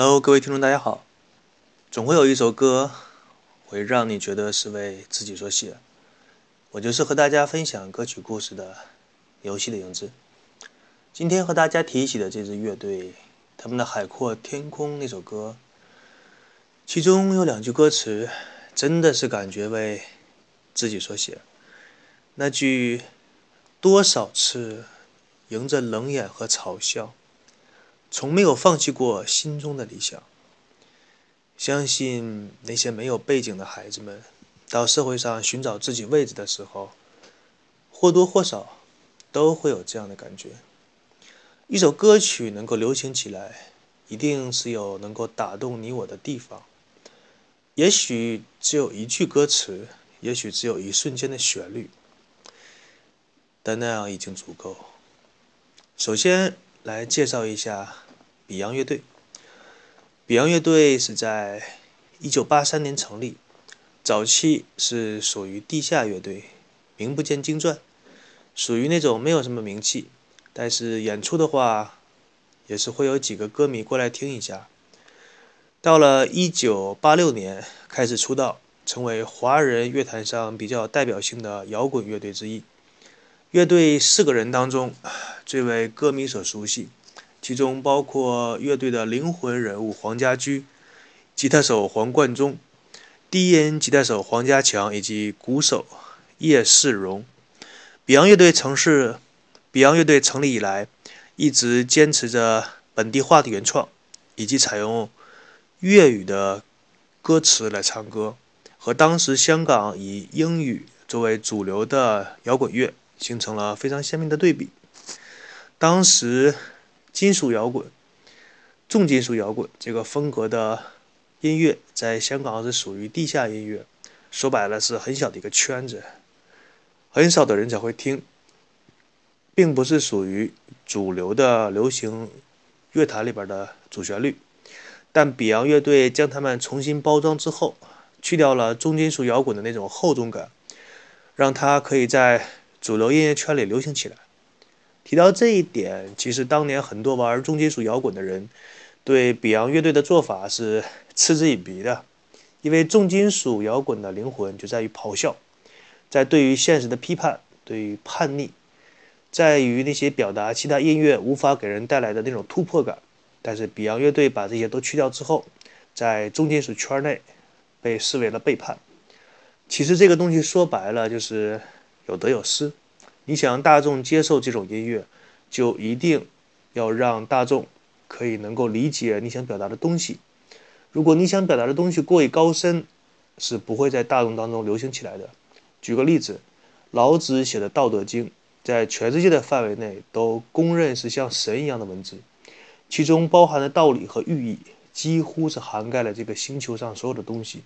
Hello，各位听众，大家好。总会有一首歌会让你觉得是为自己所写。我就是和大家分享歌曲故事的游戏的影子。今天和大家提起的这支乐队，他们的《海阔天空》那首歌，其中有两句歌词，真的是感觉为自己所写。那句“多少次迎着冷眼和嘲笑”。从没有放弃过心中的理想。相信那些没有背景的孩子们，到社会上寻找自己位置的时候，或多或少都会有这样的感觉。一首歌曲能够流行起来，一定是有能够打动你我的地方。也许只有一句歌词，也许只有一瞬间的旋律，但那样已经足够。首先。来介绍一下比洋乐队。比洋乐队是在1983年成立，早期是属于地下乐队，名不见经传，属于那种没有什么名气，但是演出的话，也是会有几个歌迷过来听一下。到了1986年开始出道，成为华人乐坛上比较代表性的摇滚乐队之一。乐队四个人当中，最为歌迷所熟悉，其中包括乐队的灵魂人物黄家驹、吉他手黄贯中、低音吉他手黄家强以及鼓手叶世荣。Beyond 乐队曾是 Beyond 乐队成立以来，一直坚持着本地化的原创，以及采用粤语的歌词来唱歌，和当时香港以英语作为主流的摇滚乐。形成了非常鲜明的对比。当时，金属摇滚、重金属摇滚这个风格的音乐，在香港是属于地下音乐，说白了是很小的一个圈子，很少的人才会听，并不是属于主流的流行乐坛里边的主旋律。但 Beyond 乐队将它们重新包装之后，去掉了重金属摇滚的那种厚重感，让它可以在主流音乐圈里流行起来。提到这一点，其实当年很多玩重金属摇滚的人对比昂乐队的做法是嗤之以鼻的，因为重金属摇滚的灵魂就在于咆哮，在对于现实的批判，对于叛逆，在于那些表达其他音乐无法给人带来的那种突破感。但是比昂乐队把这些都去掉之后，在重金属圈内被视为了背叛。其实这个东西说白了就是。有得有失，你想让大众接受这种音乐，就一定要让大众可以能够理解你想表达的东西。如果你想表达的东西过于高深，是不会在大众当中流行起来的。举个例子，老子写的《道德经》在全世界的范围内都公认是像神一样的文字，其中包含的道理和寓意几乎是涵盖了这个星球上所有的东西。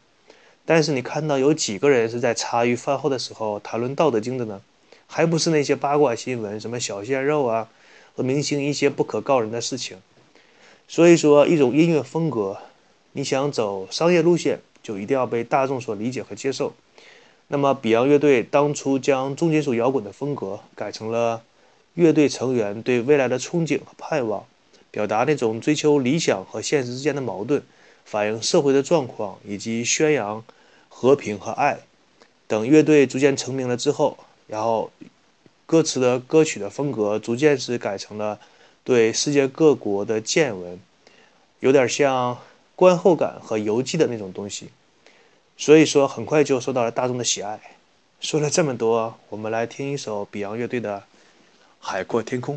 但是你看到有几个人是在茶余饭后的时候谈论《道德经》的呢？还不是那些八卦新闻，什么小鲜肉啊，和明星一些不可告人的事情。所以说，一种音乐风格，你想走商业路线，就一定要被大众所理解和接受。那么，Beyond 乐队当初将重金属摇滚的风格改成了乐队成员对未来的憧憬和盼望，表达那种追求理想和现实之间的矛盾。反映社会的状况，以及宣扬和平和爱等。乐队逐渐成名了之后，然后歌词的歌曲的风格逐渐是改成了对世界各国的见闻，有点像观后感和游记的那种东西。所以说，很快就受到了大众的喜爱。说了这么多，我们来听一首 Beyond 乐队的《海阔天空》。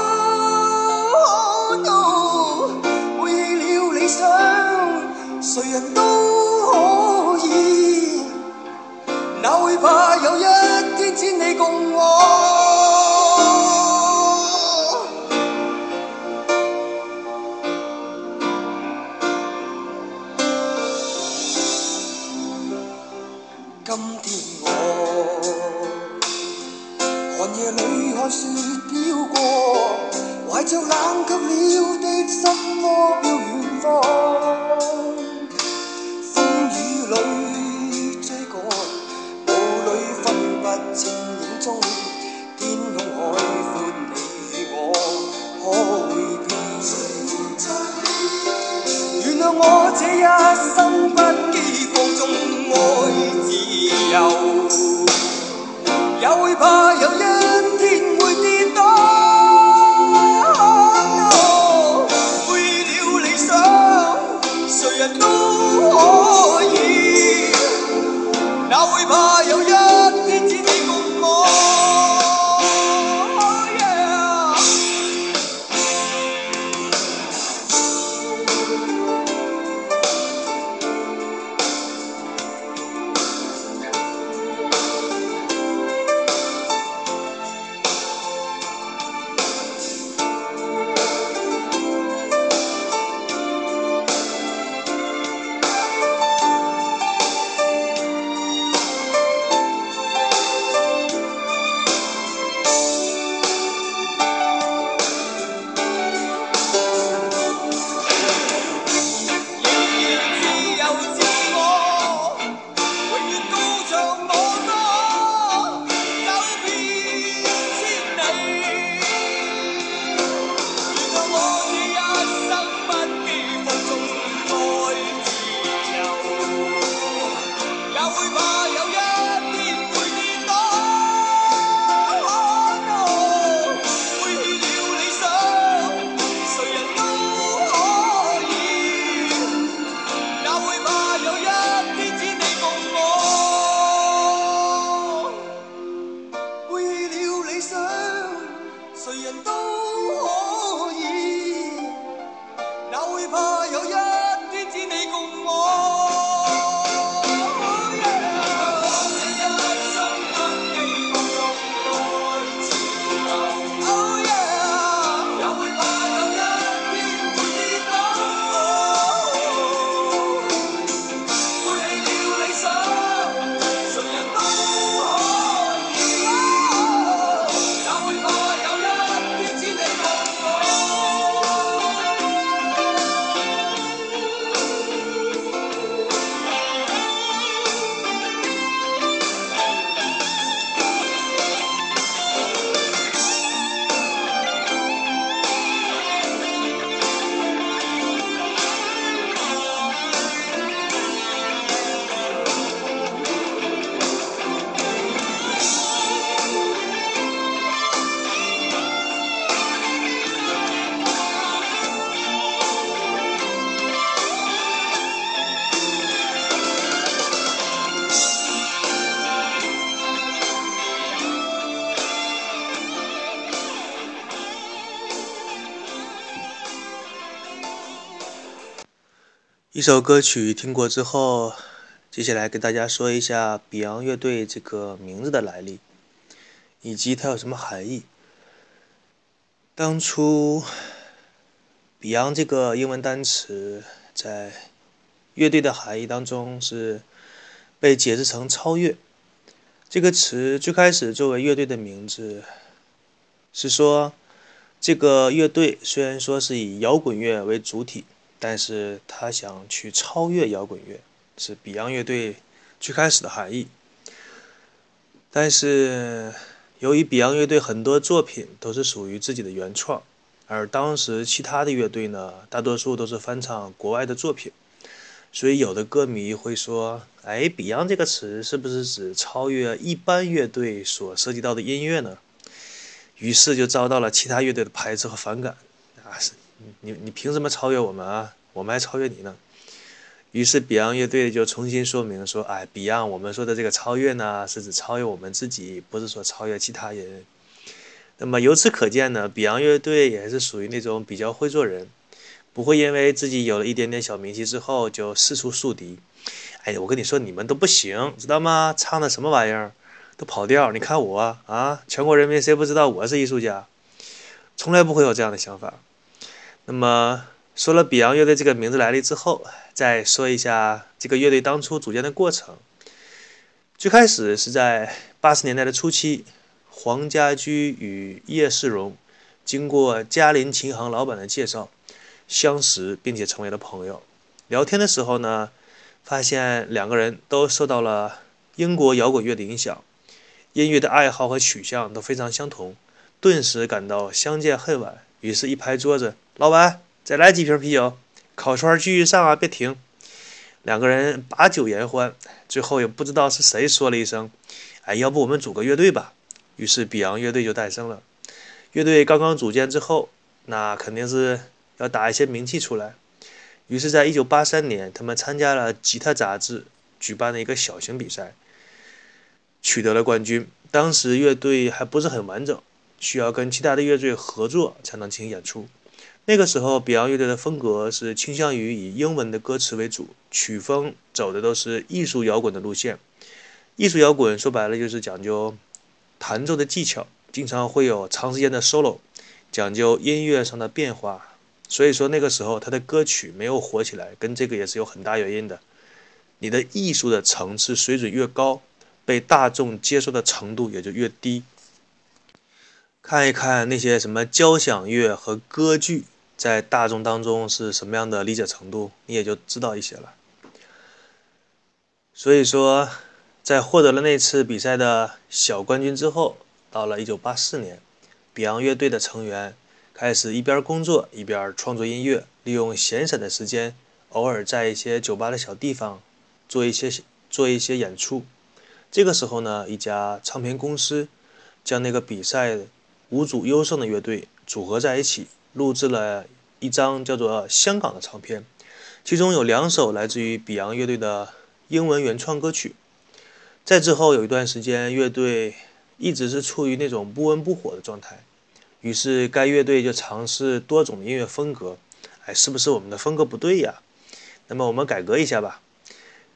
谁人都可以，哪会怕有一天只你共我？原谅我这一生不羁放纵爱自由，也会怕有一人一首歌曲听过之后，接下来跟大家说一下 Beyond 乐队这个名字的来历，以及它有什么含义。当初 Beyond 这个英文单词在乐队的含义当中是被解释成超越。这个词最开始作为乐队的名字，是说这个乐队虽然说是以摇滚乐为主体，但是他想去超越摇滚乐，是 Beyond 乐队最开始的含义。但是由于 Beyond 乐队很多作品都是属于自己的原创，而当时其他的乐队呢，大多数都是翻唱国外的作品，所以有的歌迷会说：“哎，Beyond 这个词是不是指超越一般乐队所涉及到的音乐呢？”于是就遭到了其他乐队的排斥和反感。啊，是你你凭什么超越我们啊？我们还超越你呢。于是 Beyond 乐队就重新说明说，哎，Beyond 我们说的这个超越呢，是指超越我们自己，不是说超越其他人。那么由此可见呢，Beyond 乐队也是属于那种比较会做人，不会因为自己有了一点点小名气之后就四处树敌。哎，我跟你说，你们都不行，知道吗？唱的什么玩意儿，都跑调。你看我啊，全国人民谁不知道我是艺术家？从来不会有这样的想法。那么。说了比昂乐队这个名字来历之后，再说一下这个乐队当初组建的过程。最开始是在八十年代的初期，黄家驹与叶世荣经过嘉林琴行老板的介绍相识，并且成为了朋友。聊天的时候呢，发现两个人都受到了英国摇滚乐的影响，音乐的爱好和取向都非常相同，顿时感到相见恨晚。于是，一拍桌子，老板。再来几瓶啤酒，烤串继续上啊！别停。两个人把酒言欢，最后也不知道是谁说了一声：“哎，要不我们组个乐队吧？”于是比昂乐队就诞生了。乐队刚刚组建之后，那肯定是要打一些名气出来。于是，在一九八三年，他们参加了《吉他》杂志举办的一个小型比赛，取得了冠军。当时乐队还不是很完整，需要跟其他的乐队合作才能进行演出。那个时候，Beyond 乐队的风格是倾向于以英文的歌词为主，曲风走的都是艺术摇滚的路线。艺术摇滚说白了就是讲究弹奏的技巧，经常会有长时间的 solo，讲究音乐上的变化。所以说那个时候他的歌曲没有火起来，跟这个也是有很大原因的。你的艺术的层次水准越高，被大众接受的程度也就越低。看一看那些什么交响乐和歌剧在大众当中是什么样的理解程度，你也就知道一些了。所以说，在获得了那次比赛的小冠军之后，到了1984年，Beyond 乐队的成员开始一边工作一边创作音乐，利用闲散的时间，偶尔在一些酒吧的小地方做一些做一些演出。这个时候呢，一家唱片公司将那个比赛。五组优胜的乐队组合在一起，录制了一张叫做《香港》的唱片，其中有两首来自于比昂乐队的英文原创歌曲。在之后有一段时间，乐队一直是处于那种不温不火的状态，于是该乐队就尝试多种音乐风格。哎，是不是我们的风格不对呀？那么我们改革一下吧，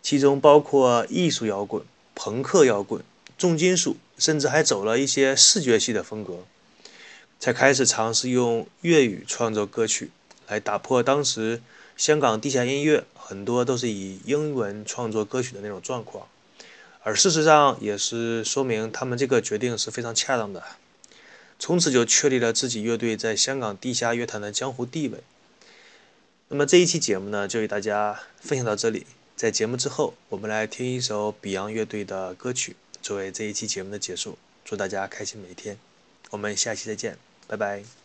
其中包括艺术摇滚、朋克摇滚、重金属，甚至还走了一些视觉系的风格。才开始尝试用粤语创作歌曲，来打破当时香港地下音乐很多都是以英文创作歌曲的那种状况，而事实上也是说明他们这个决定是非常恰当的。从此就确立了自己乐队在香港地下乐坛的江湖地位。那么这一期节目呢，就与大家分享到这里。在节目之后，我们来听一首 Beyond 乐队的歌曲，作为这一期节目的结束。祝大家开心每一天，我们下期再见。拜拜。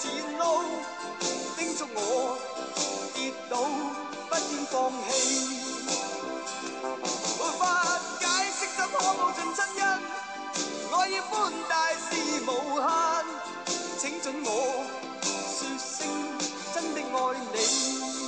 前路，叮嘱我跌倒不应放弃。无法解释，怎可报尽亲恩？爱意宽大是无限，请准我说声真的爱你。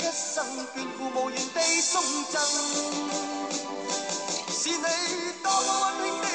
一生眷顾无言地送赠。是你多么温馨的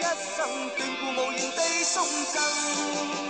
一生眷顾，无言地送赠。